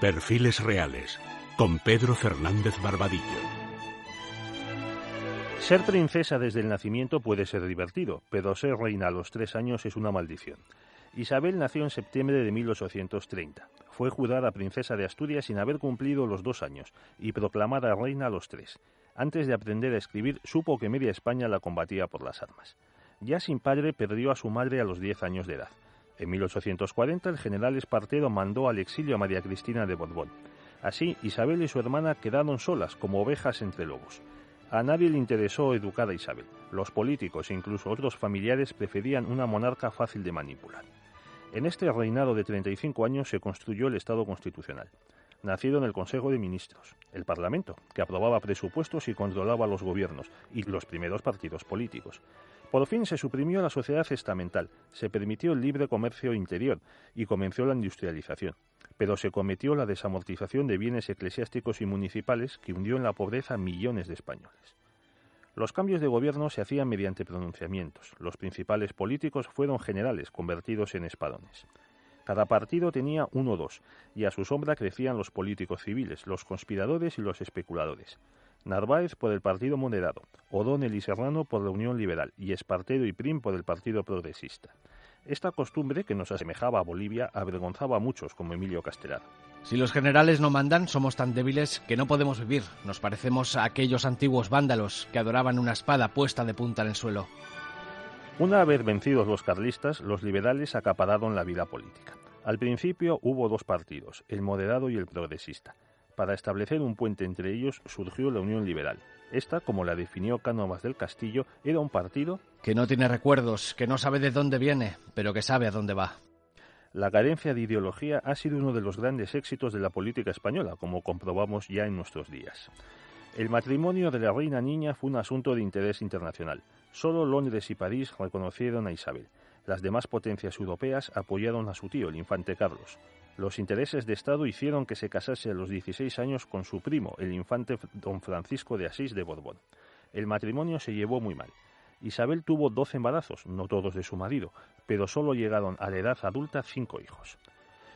Perfiles Reales, con Pedro Fernández Barbadillo. Ser princesa desde el nacimiento puede ser divertido, pero ser reina a los tres años es una maldición. Isabel nació en septiembre de 1830. Fue jurada princesa de Asturias sin haber cumplido los dos años y proclamada reina a los tres. Antes de aprender a escribir, supo que media España la combatía por las armas. Ya sin padre, perdió a su madre a los diez años de edad. En 1840 el general Espartero mandó al exilio a María Cristina de Borbón. Así, Isabel y su hermana quedaron solas como ovejas entre lobos. A nadie le interesó educar a Isabel. Los políticos e incluso otros familiares preferían una monarca fácil de manipular. En este reinado de 35 años se construyó el Estado constitucional. Nacido en el Consejo de Ministros, el Parlamento, que aprobaba presupuestos y controlaba los gobiernos y los primeros partidos políticos. Por fin se suprimió la sociedad estamental, se permitió el libre comercio interior y comenzó la industrialización, pero se cometió la desamortización de bienes eclesiásticos y municipales que hundió en la pobreza a millones de españoles. Los cambios de gobierno se hacían mediante pronunciamientos. Los principales políticos fueron generales convertidos en espadones. Cada partido tenía uno o dos, y a su sombra crecían los políticos civiles, los conspiradores y los especuladores. Narváez por el Partido Moderado, O'Donnell y Serrano por la Unión Liberal y Espartero y Prim por el Partido Progresista. Esta costumbre, que nos asemejaba a Bolivia, avergonzaba a muchos, como Emilio Castelar. Si los generales no mandan, somos tan débiles que no podemos vivir. Nos parecemos a aquellos antiguos vándalos que adoraban una espada puesta de punta en el suelo. Una vez vencidos los carlistas, los liberales acapararon la vida política. Al principio hubo dos partidos, el moderado y el progresista. Para establecer un puente entre ellos surgió la Unión Liberal. Esta, como la definió Cánovas del Castillo, era un partido que no tiene recuerdos, que no sabe de dónde viene, pero que sabe a dónde va. La carencia de ideología ha sido uno de los grandes éxitos de la política española, como comprobamos ya en nuestros días. El matrimonio de la reina niña fue un asunto de interés internacional. Solo Londres y París reconocieron a Isabel. Las demás potencias europeas apoyaron a su tío, el infante Carlos. Los intereses de Estado hicieron que se casase a los 16 años con su primo, el infante don Francisco de Asís de Borbón. El matrimonio se llevó muy mal. Isabel tuvo 12 embarazos, no todos de su marido, pero solo llegaron a la edad adulta cinco hijos.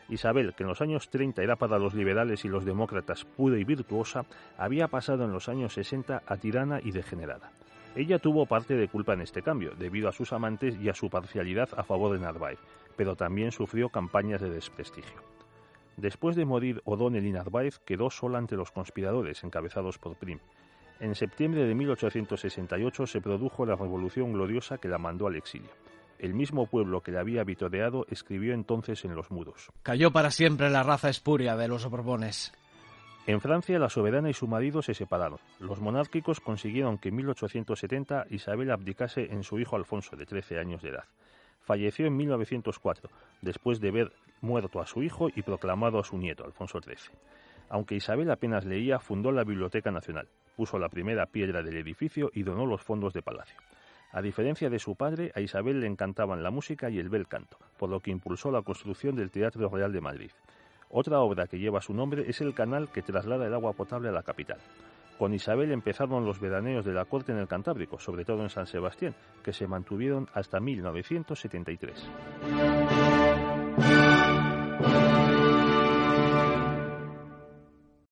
Isabel, que en los años 30 era para los liberales y los demócratas pura y virtuosa, había pasado en los años 60 a tirana y degenerada. Ella tuvo parte de culpa en este cambio, debido a sus amantes y a su parcialidad a favor de Narváez, pero también sufrió campañas de desprestigio. Después de morir O'Donnell y Narváez, quedó sola ante los conspiradores, encabezados por Prim. En septiembre de 1868 se produjo la Revolución Gloriosa que la mandó al exilio. El mismo pueblo que la había vitoreado escribió entonces en los muros. Cayó para siempre la raza espuria de los Borbones. En Francia, la soberana y su marido se separaron. Los monárquicos consiguieron que en 1870 Isabel abdicase en su hijo Alfonso, de 13 años de edad. Falleció en 1904, después de ver muerto a su hijo y proclamado a su nieto, Alfonso XIII. Aunque Isabel apenas leía, fundó la Biblioteca Nacional, puso la primera piedra del edificio y donó los fondos de palacio. A diferencia de su padre, a Isabel le encantaban la música y el bel canto, por lo que impulsó la construcción del Teatro Real de Madrid. Otra obra que lleva su nombre es el canal que traslada el agua potable a la capital. Con Isabel empezaron los veraneos de la corte en el Cantábrico, sobre todo en San Sebastián, que se mantuvieron hasta 1973.